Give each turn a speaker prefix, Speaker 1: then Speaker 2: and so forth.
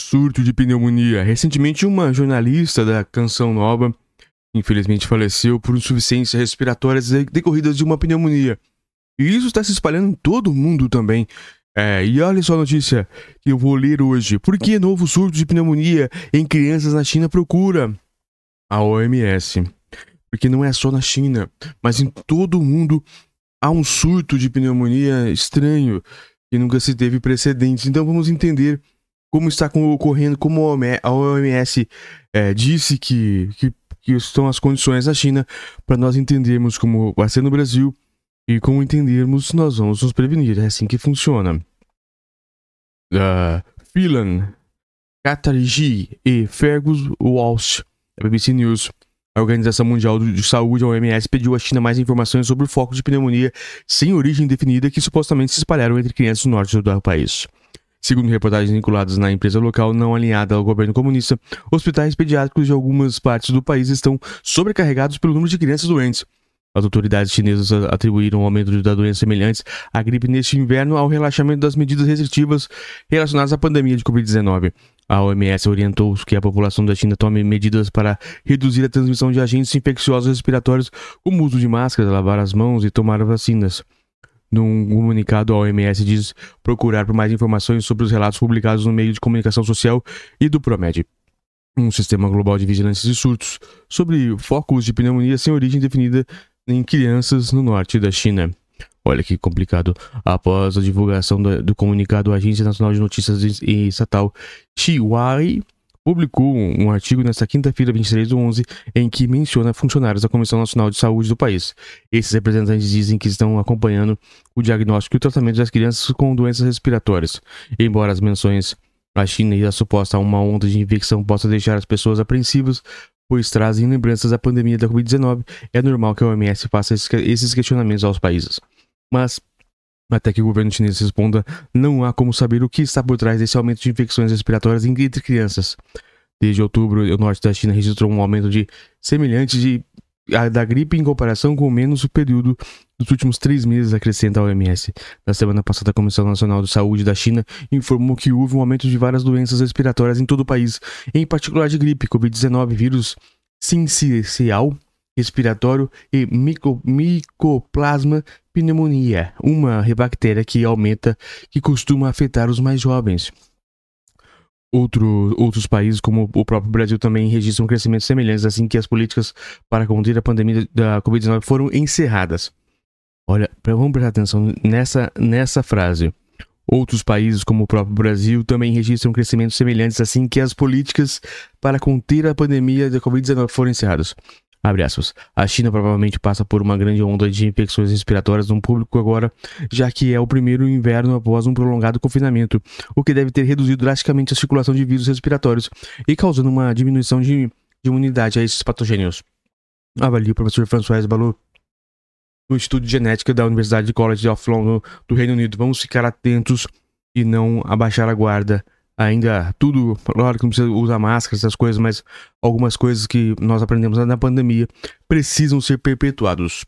Speaker 1: Surto de pneumonia. Recentemente, uma jornalista da Canção Nova, infelizmente, faleceu por insuficiência respiratória decorridas de uma pneumonia. E isso está se espalhando em todo o mundo também. É, e olha só a notícia que eu vou ler hoje. Por que novo surto de pneumonia em crianças na China procura? A OMS. Porque não é só na China, mas em todo o mundo há um surto de pneumonia estranho que nunca se teve precedentes. Então vamos entender como está ocorrendo, como a OMS é, disse que, que, que estão as condições na China, para nós entendermos como vai ser no Brasil e como entendermos nós vamos nos prevenir. É assim que funciona. Uh, Phelan, Katarji e Fergus Walsh, da BBC News. A Organização Mundial de Saúde, a OMS, pediu à China mais informações sobre o foco de pneumonia sem origem definida que supostamente se espalharam entre crianças do norte do país. Segundo reportagens vinculadas na empresa local não alinhada ao governo comunista, hospitais pediátricos de algumas partes do país estão sobrecarregados pelo número de crianças doentes. As autoridades chinesas atribuíram o aumento da doenças semelhantes à gripe neste inverno ao relaxamento das medidas restritivas relacionadas à pandemia de Covid-19. A OMS orientou que a população da China tome medidas para reduzir a transmissão de agentes infecciosos respiratórios, como o uso de máscaras, lavar as mãos e tomar vacinas. Num comunicado, a OMS diz procurar por mais informações sobre os relatos publicados no meio de comunicação social e do PROMED, um sistema global de vigilância de surtos, sobre focos de pneumonia sem origem definida em crianças no norte da China. Olha que complicado. Após a divulgação do, do comunicado, a Agência Nacional de Notícias Estatal Chihuahua publicou um artigo nesta quinta-feira, 23 de 11, em que menciona funcionários da Comissão Nacional de Saúde do país. Esses representantes dizem que estão acompanhando o diagnóstico e o tratamento das crianças com doenças respiratórias. Embora as menções à China e a suposta uma onda de infecção possa deixar as pessoas apreensivas, pois trazem lembranças da pandemia da Covid-19, é normal que a OMS faça esses questionamentos aos países. Mas até que o governo chinês responda, não há como saber o que está por trás desse aumento de infecções respiratórias entre crianças. Desde outubro, o norte da China registrou um aumento de semelhante de, a, da gripe em comparação com menos o período dos últimos três meses, acrescenta a OMS. Na semana passada, a Comissão Nacional de Saúde da China informou que houve um aumento de várias doenças respiratórias em todo o país, em particular de gripe, Covid-19, vírus sincicial respiratório e mico, micoplasma pneumonia, uma bactéria que aumenta, que costuma afetar os mais jovens. Outro, outros países, como o próprio Brasil, também registram crescimentos semelhantes assim que as políticas para conter a pandemia da Covid-19 foram encerradas. Olha, vamos prestar atenção nessa, nessa frase. Outros países, como o próprio Brasil, também registram crescimentos semelhantes assim que as políticas para conter a pandemia da Covid-19 foram encerradas. Abre aspas. A China provavelmente passa por uma grande onda de infecções respiratórias no público agora, já que é o primeiro inverno após um prolongado confinamento, o que deve ter reduzido drasticamente a circulação de vírus respiratórios e causando uma diminuição de, de imunidade a esses patogênios. Avalia o professor François Balot do Instituto de Genética da Universidade College of London do Reino Unido. Vamos ficar atentos e não abaixar a guarda ainda tudo, claro que não precisa usar máscara, essas coisas, mas algumas coisas que nós aprendemos na pandemia precisam ser perpetuados.